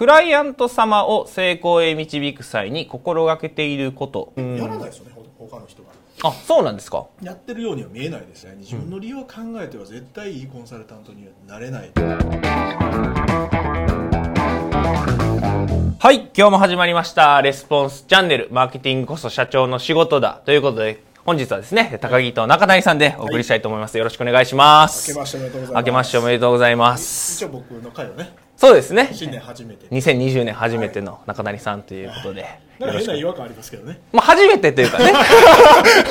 クライアント様を成功へ導く際に心がけていること。やらないですよねほ他の人があ、そうなんですかやってるようには見えないですね自分の理由を考えては絶対いいコンサルタントにはなれないはい、今日も始まりました。レスポンスチャンネル、マーケティングこそ社長の仕事だ。ということで、本日はですね、高木と中谷さんでお送りしたいと思います。よろしくお願いします。明けましておめでとうございます明けましておめでとうございます。一応僕の回をねそうですね。新年初めて2020年初めての中谷さんということで。なんか変な違和感ありますけどねまあ、初めてというかね。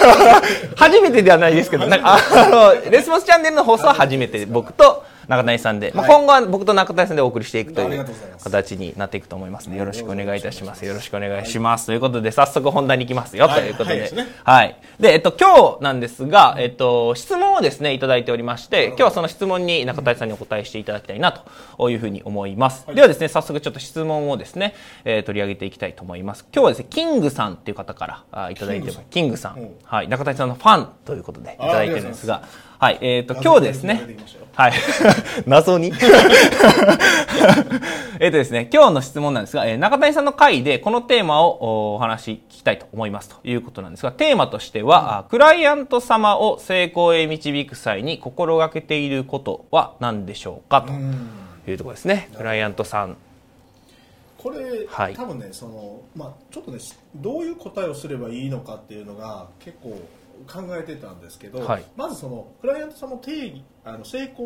初めてではないですけど、なんか、あの、レスポンスチャンネルの放送は初めて僕と中谷さんで、まあ、はい今後は僕と中谷さんでお送りしていくという形になっていくと思いますので、よろしくお願いいたします。よろしくお願いします。ということで、早速本題に行きますよ、はいということで。はいでえっと、今日なんですが、えっと、質問をですね、いただいておりまして、今日はその質問に中谷さんにお答えしていただきたいなというふうに思います。ではですね、早速ちょっと質問をですね、えー取り上げていきたいと思います。今日はですね、キングさんっていう方からあいただいてます。キングさん。はい。中谷さんのファンということでいただいてるんですが、はい。えっと、今日ですねはい。謎に？えっとですね、今日の質問なんですが、えー中谷さんの回でこのテーマをおお話聞きたいと思いますということなんですが、テーマとしては、あクライアント様を成功へ導く際に心がけていることは何でしょうかというところですね。クライアントさん。これ、はい多分ねその、まあ、ちょっとねどういう答えをすればいいのかっていうのが結構考えてたんですけど、はい。まずそのクライアントさんの定義あの成功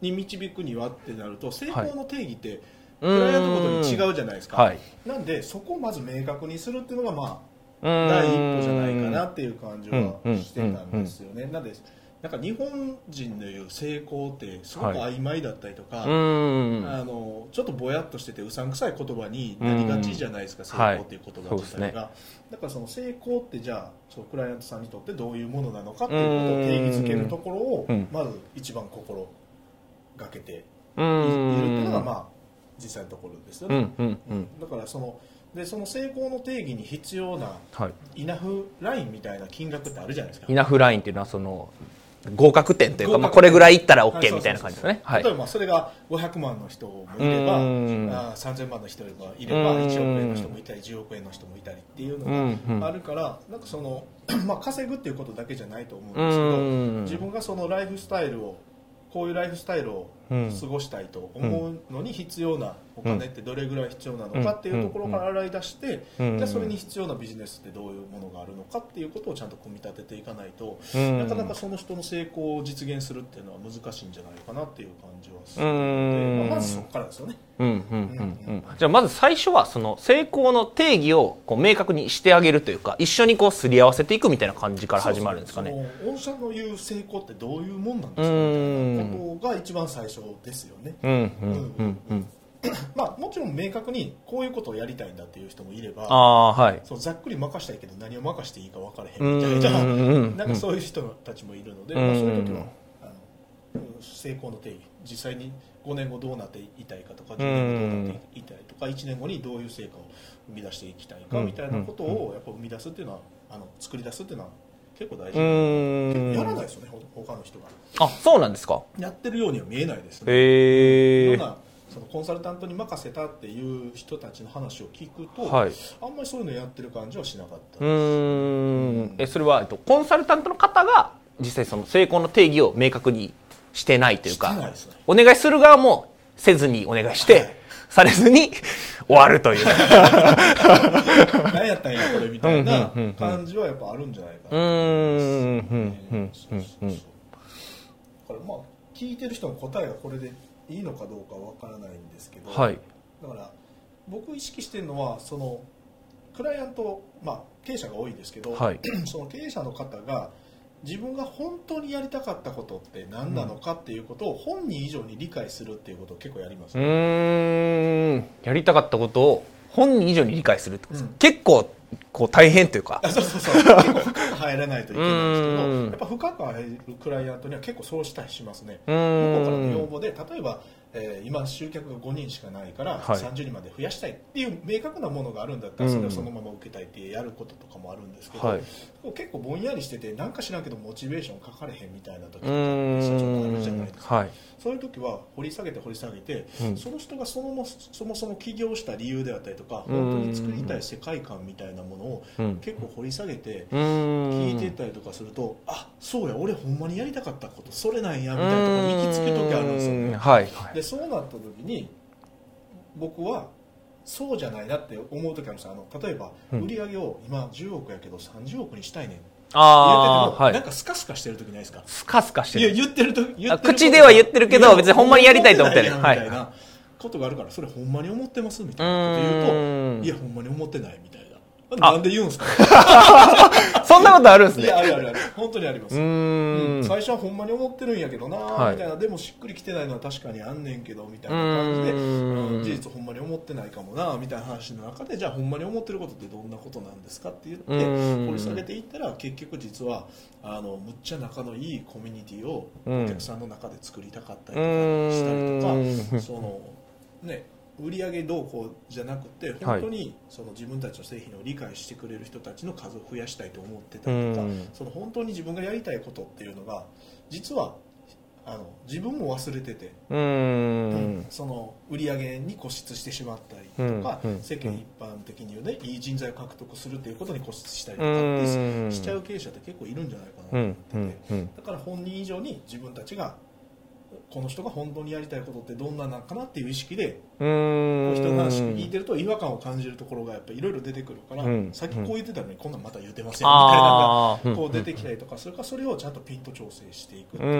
に導くにはってなると成功の定義って、クライアントごとに違うじゃないですか、はい。なんでそこをまず明確にするっていうのがま第あ第一歩じゃないかなっていう感じはしてたんですよね、なんでなんか日本人の言う成功ってすごく曖昧だったりとか、うーん。あのちょっとぼやっとしててうさんくさい言葉になりがちじゃないですか、うん成功っていう言葉自体が、はいそうだからその成功ってじゃあそうクライアントさんにとってどういうものなのかっていうことを定義づけるところをうんまず一番心がけているって。いうのがまあ実際のところですよね、うん、うん、うん。だからそのでその成功の定義に必要なはい。イナフラインみたいな金額ってあるじゃないですかイナフラインっていうのはその、合格点というか、まあ、これぐらいいったらは OK みたいな感じですね。はい。例。えばまあそれが500万の人もいればあうん。ー3000万の人もいればうん。1億円の人もいたり10億円の人もいたりっていうのがあるからなんかその、まあ、稼ぐっていうことだけじゃないと思うんですけどうん。自分がそのライフスタイルをこういうライフスタイルをうん過ごしたいと思うのに必要なお金ってどれぐらい必要なのかっていうところから洗い出してうん。じゃあそれに必要なビジネスってどういうものがあるのかっていうことをちゃんと組み立てていかないとうんなかなかその人の成功を実現するっていうのは難しいんじゃないかなっていう感じはするうん。ので、まあ、まずそこからですよね。うん。うん。うん。うんじゃあまず最初はその成功の定義をこう明確にしてあげるというか一緒にこうすり合わせていくみたいな感じから始まるんですかね。御社の言う成功ってどういうもんなんですかうんみたいなことが一番最初ですよね。うんうんうんうん。まあもちろん明確にこういうことをやりたいんだっていう人もいれば。ああはい。そうざっくり任したいけど何を任していいか分からへんみたいななんかそういう人たちもいるので、うんまあ、そういう時はあのうん成功の定義実際に5年後どうなっていたいかとか10年後どうなっていたいとか1年後にどういう成果を生み出していきたいかうんみたいなことをやっぱ生み出すっていうのはあの作り出すっていうのは結構大事やらないですよねほ他の人が。あそうなんですか？やってるようには見えないですね。へえそのコンサルタントに任せたっていう人たちの話を聞くと、はい。あんまりそういうのやってる感じはしなかったうーん。えそれはえっとコンサルタントの方が実際その成功の定義を明確にしてないというか。ね。お願いする側もせずにお願いして、はいされずに 終わるという。何やったんやこれみたいな感じはやっぱあるんじゃないかなうーんうんうんそうそうそうだからまあ聞いてる人の答えがこれでいいのかどうかわからないんですけど、はい。だから僕意識してるのはそのクライアント、まあ、経営者が多いですけど、はいその経営者の方が自分が本当にやりたかったことって何なのかっていうことを本人以上に理解するっていうことを結構やります、うーん。やりたかったことを本人以上に理解するってこと？ですか、うん。結構こう大変というか。あそうそうそう。結構深く入らないといけないんですけどうん。やっぱ深く入るクライアントには結構そうしたりしますね。う向こうからの要望で例えば、えー今集客が5人しかないからはい。30人まで増やしたいっていう明確なものがあるんだったらうん。それをそのまま受けたいってやることとかもあるんですけど、はい。結構ぼんやりしててなんか知らんけどモチベーションかかれへんみたいな時とかうーん。ちょっとあるじゃないですか。はいそういう時は掘り下げて掘り下げて、うん。その人がそのもそもそも起業した理由であったりとかうん本当に作りたい世界観みたいなものをうん結構掘り下げて聞いてたりとかすると、あそうや俺ほんまにやりたかったことそれなんやみたいなところに行き着く時あるんですよねはいはいでそうなった時に僕はそうじゃないなって思う時あるんですよあの例えばうん売り上げを今10億やけど30億にしたいねんああなんかスカスカしてる時ないですか？スカスカしてる。いや言ってると言って口では言ってるけど別にほんまにやりたいと思ってないほんまにやりたい。はなみたいなことがあるからそれほんまに思ってますみうたいなこと言うといやほんまに思ってないみたいな。あなんで言うんですか？そんなことあるんですね。いやあるあるある本当にあります。うん。ん。最初はほんまに思ってるんやけどなはい。みたいな。でもしっくりきてないのは確かにあんねんけどみたいな感じでうーん。うん事実ほんまに思ってないかもなみたいな話の中でじゃあほんまに思ってることってどんなことなんですかって言ってうん。掘り下げていったら結局実はあのむっちゃ仲のいいコミュニティをうんお客さんの中で作りたかったりとかしたりとかそのね売上どうこうじゃなくて本当にその自分たちの製品を理解してくれる人たちの数を増やしたいと思ってたりとかうん。その本当に自分がやりたいことっていうのが実はあの自分も忘れてて、うーん。その売り上げに固執してしまったりとか、世間一般的に言うねいい人材を獲得するっていうことに固執したりとうかってん。しちゃう経営者って結構いるんじゃないかなとうん。思ってて、だから本人以上に自分たちがこの人が本当にやりたいことってどんななんかなっていう意識で人の話聞いてると違和感を感じるところがやっぱりいろいろ出てくるから、うん。さっきこう言ってたのにこんなんまた言ってますよみたいなのがこう出てきたりとかそれからそれをちゃんとピンと調整していくっていうう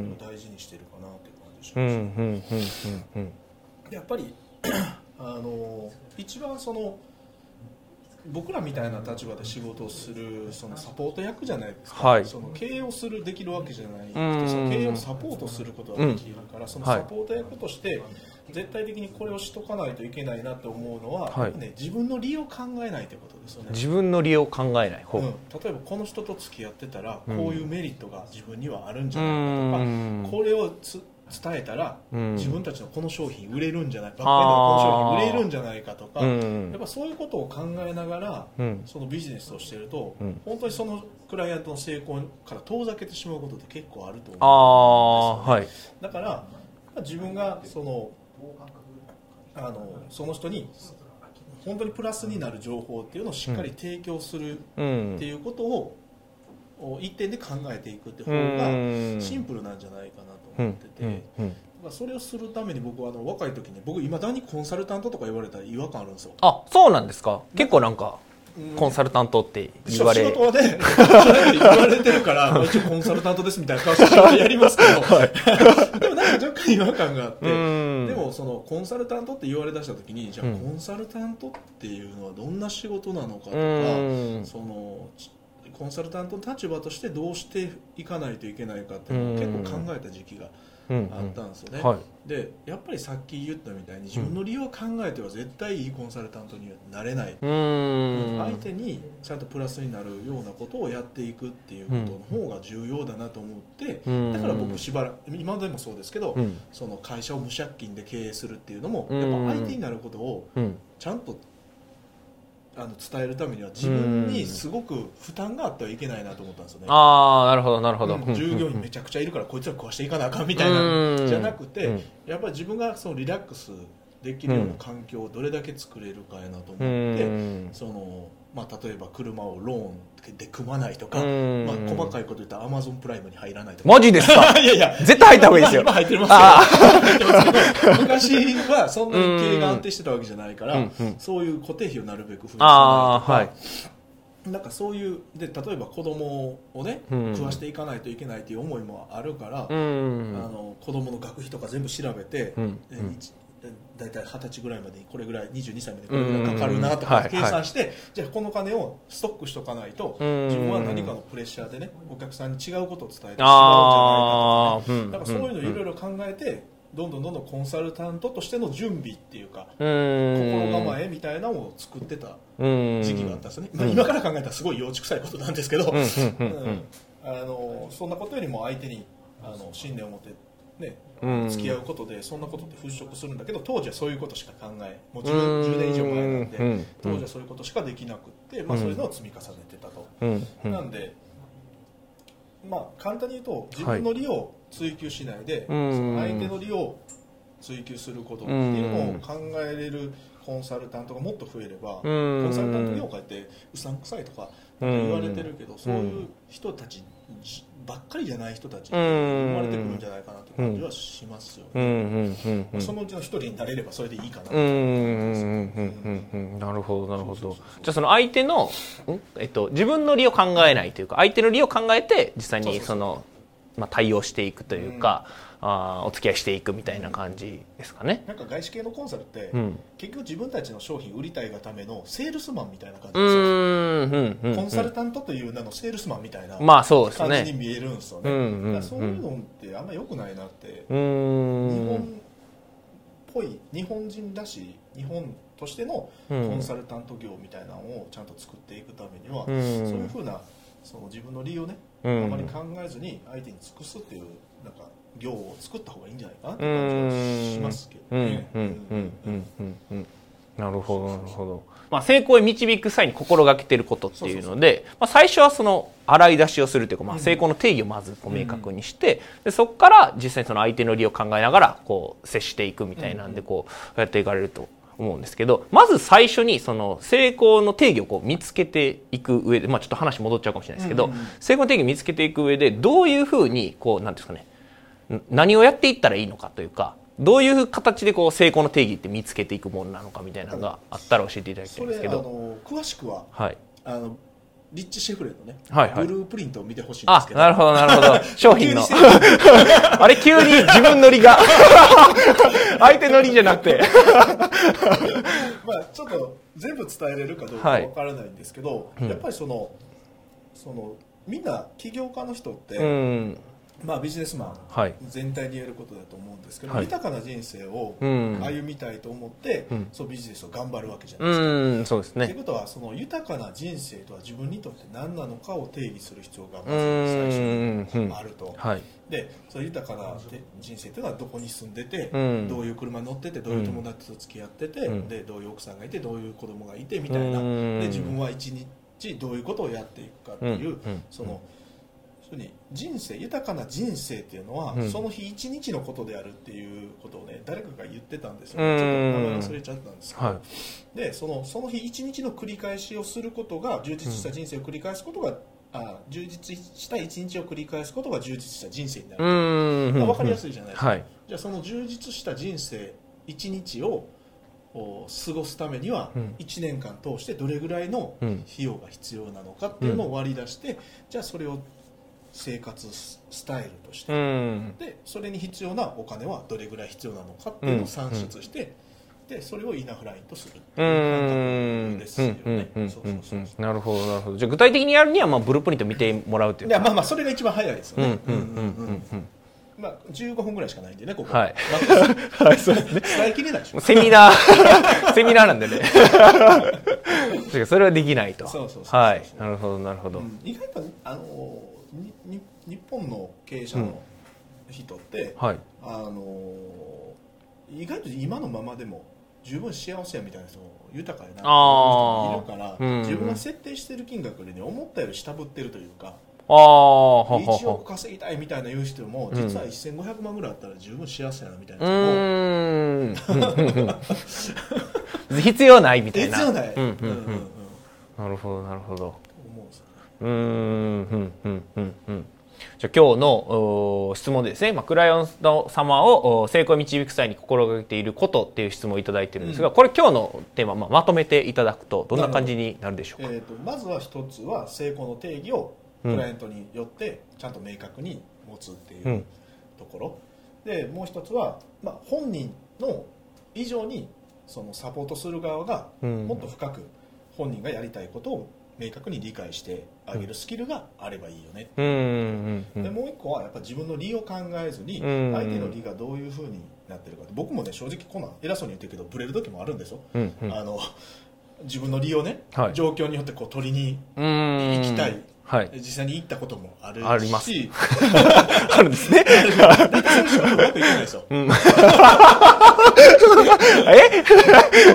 ん。のは大事にしてるかなっていう感じします、んうんうんやっぱり あの一番その僕らみたいな立場で仕事をするそのサポート役じゃないですか、はい。その経営をするできるわけじゃない。うん。その経営をサポートすることができるから、そのはいサポート役として絶対的にこれをしとかないといけないなと思うのは、はい。ね、自分の利を考えないということですよね。自分の利用を考えない方。うん、例えばこの人と付き合ってたらこうん。ういうメリットが自分にはあるんじうゃないかとか、ん。これをつ伝えたらうん。自分たちのこの商品売れるんじゃないバックエンドのこの商品売れるんじゃないかとか、うん。やっぱそういうことを考えながら、うん。そのビジネスをしてると、うん。本当にそのクライアントの成功から遠ざけてしまうことって結構あるとあ思うんですよね。あはい。だからまあ自分がそのあのその人に本当にプラスになる情報っていうのをしっかり提供するうん。っていうことをお一点で考えていくって方うん。がシンプルなんじゃないかなとうん。思ってて、まあそれをするために僕はあの若い時に僕いまだにコンサルタントとか言われたら違和感あるんですよ。あそうなんですか？結構なんかうん。コンサルタントって言われ仕事はね、言われてるから、まあ一応コンサルタントですみたいな顔してやりますけど、でもなんか若干違和感があって、うん。でもそのコンサルタントって言われだした時に、じゃあうん。コンサルタントっていうのはどんな仕事なのかとか、うん。そのちコンサルタントの立場としてどうしていかないといけないかっていうのを結構考えた時期がうん。あったんですよね。はい。でやっぱりさっき言ったみたいに自分の理由を考えては絶対いいコンサルタントにはなれない、うん。相手にちゃんとプラスになるようなことをやっていくっていうことの方が重要だなと思って、うん。だから僕しばらく今でもそうですけど、うん。その会社を無借金で経営するっていうのも、うん。やっぱ相手になることをうん。ちゃんとあの伝えるためには自分にすごく負担があってはいけないなと思ったんですよね。ああなるほどなるほど。うん。従業員めちゃくちゃいるからこいつら食わしていかなあかんみたいなうん。じゃなくて、うん。やっぱり自分がそのリラックスできるような環境をどれだけ作れるかやなと思って、うん。そのまあ、例えば車をローンで組まないとか、うん。まあ、細かいこと言ったらアマゾンプライムに入らないとか。マジですか？いやいや。絶対入った方がいいですよ。今 今入ってます昔はそんなに経営が安定してたわけじゃないから、うんうんそういう固定費をなるべく増やさいとか、はい。なんかそういうで例えば子供をね、うん。食わしていかないといけないという思いもあるから、うあんの子供の学費とか全部調べて、うん大体二十歳ぐらいまでにこれぐらい22歳までにこれぐらいかかるなとか計算して、じゃあこの金をストックしとかないと、うん。自分は何かのプレッシャーでねお客さんに違うことを伝えてしまうんじゃないかとかね。だからそういうのいろいろ考えて、どんどんどんどんコンサルタントとしての準備っていうか、心構えみたいなのを作ってた時期があったんですよね、まあ、今から考えたらすごい幼稚臭いことなんですけど、あのそんなことよりも相手にあの信念を持って、ねうん。付き合うことでそんなことって払拭するんだけど当時はそういうことしか考えもうう 10, ん。10年以上前なんで、うん。当時はそういうことしかできなくって、まあ、そういうのを積み重ねてたと、なんでまあ簡単に言うと自分の利を追求しないで、その相手の利を追求することっていうのを考えれるコンサルタントがもっと増えれば、コンサルタント業界ってうさんくさいとか言われてるけど、そういう人たちばっかりじゃない人たちが生まれてくるんじゃないかなという感じはしますよね。そのうちの一人になれればそれでいいかななるほどなるほど。じゃあその相手の、えっと、自分の利を考えないというか相手の利を考えて実際にそのまあ、対応していくというか、うん、あお付き合いしていくみたいな感じですかね、なんか外資系のコンサルって、うん、結局自分たちの商品売りたいがためのセールスマンみたいな感じですよ、うんうん、コンサルタントという名のセールスマンみたいな感じに見えるんですよね,、まあ、そういうのってあんまよくないなって。日本っぽい日本人らしい日本としてのコンサルタント業みたいなのをちゃんと作っていくためには、そういうふうなその自分の利をねあまり考えずに相手に尽くすっていうなんか行を作った方がいいんじゃないかなって感じはしますけどね。なるほどなるほど。まあ、成功へ導く際に心がけていることっていうので、まあ、最初はその洗い出しをするというか、まあ、成功の定義をまずこう明確にして、でそこから実際にその相手の利を考えながらこう接していくみたいなんでこうやっていかれると思うんですけど、まず最初にその成功の定義をこう見つけていく上で、まあちょっと話戻っちゃうかもしれないですけど、成功の定義を見つけていく上で、どういうふうに、こう、なんですかね、何をやっていったらいいのかというか、どういう形でこう成功の定義って見つけていくものなのかみたいなのがあったら教えていただきたいんですけど。あの詳しくは、はい、あのリッチ・シェフレのね、はいはい、ブループリントを見てほしいんですけど。あ、なるほど、なるほど。商品の。あれ、急に自分のりが。相手のりじゃなくて。まあ、ちょっと全部伝えれるかどうかわからないんですけど、はい、やっぱりその、その、みんな起業家の人って、うんまあ、ビジネスマン全体に言えることだと思うんですけど、はい、豊かな人生を歩みたいと思って、うん、そうビジネスを頑張るわけじゃない。ですか。うん、そうですね。ということはその豊かな人生とは自分にとって何なのかを定義する必要がまず最初に。あると。はい、でその豊かな人生というのはどこに住んでて、うん、どういう車に乗っててどういう友達と付き合ってて、でどういう奥さんがいてどういう子供がいてみたいな。で自分は一日どういうことをやっていくかっていう、その。に人生豊かな人生っていうのは、うん、その日一日のことであるっていうことをね誰かが言ってたんですよ、ね、ちょっと名前忘れちゃったんですけど、はい、でそのその日一日の繰り返しをすることが充実した人生を繰り返すことが、うん、あ充実した一日を繰り返すことが充実した人生になる、まあ、分かりやすいじゃないですか、はい、じゃあその充実した人生一日を過ごすためには1年間通してどれぐらいの費用が必要なのかっていうのを割り出して、じゃあそれを生活スタイルとして、うん、でそれに必要なお金はどれぐらい必要なのかっていうのを算出して、でそれをイナフラインとするっていう感覚ですよね。なるほどなるほど。じゃあ具体的にやるにはまあブループリント見てもらうっていういやまあまあそれが一番早いですよね。まあ、15分ぐらいしかないんでね、ここ。は。い。はい、そうですね。伝えきれないでしょ。セミナー、セミナーなんでね。それはできないと。そうそうそうはい。なるほど、なるほど。意外と、あのーに日本の経営者の人って、うんはい、あの意外と今のままでも十分幸せやみたいな人豊かやな人いるから、うんうん、自分が設定してる金額でね思ったより下振ってるというかあ1億稼ぎたいみたいな言う人も実は1500万ぐらいあったら十分幸せやなみたいな人も 必要ないみたいな。必要ない、なるほどなるほどうん、うん、うん、うん、うん。じゃ今日の質問でですね、まあ、クライアント様を成功に導く際に心がけていることっていう質問をいただいてるんですが、うん、これ今日のテーマ、まあ、まとめていただくとどんな感じになるでしょうか、えーと、まずは一つは成功の定義をクライアントによってちゃんと明確に持つっていうところ、うん、でもう一つは、まあ、本人の以上にそのサポートする側がもっと深く本人がやりたいことを明確に理解してあげるスキルがあればいいよね、うん、でもう一個はやっぱ自分の利を考えずに相手の利がどういうふうになってるか僕もね正直こんなん偉そうに言ってるけどブレる時もあるんですよ、うんうん、あの自分の利をね、はい、状況によってこう取りに行きたいはい、実際に行ったこともあるし。あります。あるんですね。だってそういう人うまくいかないですよ、うん、え？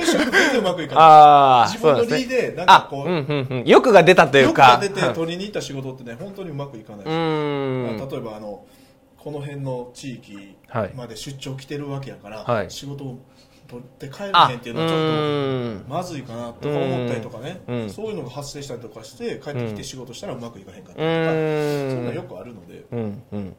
そういう全然うまくいかない。自分の理でなんかこう、うんうんうん、欲が出たというか。欲が出て取りに行った仕事ってね本当にうまくいかないし、まあ、例えばあのこの辺の地域まで出張来てるわけやから、はい、仕事を取って帰らへんっていうのはちょっとまずいかなとか思ったりとかね、そういうのが発生したりとかして帰ってきて仕事したらうまくいかへんかったりとか、そういうのはよくあるので、うん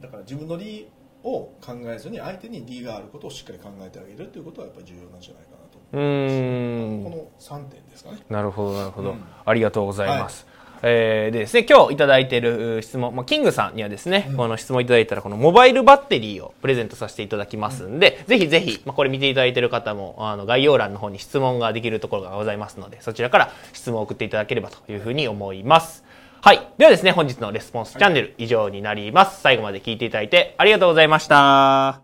だから自分の理を考えずに相手に理があることをしっかり考えてあげるっていうことはやっぱり重要なんじゃないかなと。うん。この3点ですかね。なるほどなるほど、うん、ありがとうございます、はいえー、でですね、今日いただいている質問、まあ、キングさんにはですね、うん、この質問いただいたら、このモバイルバッテリーをプレゼントさせていただきますんで、うん、ぜひぜひ、まあ、これ見ていただいている方も、あの、概要欄の方に質問ができるところがございますので、そちらから質問を送っていただければというふうに思います。はい。ではですね、本日のレスポンスチャンネル以上になります。最後まで聞いていただいてありがとうございました。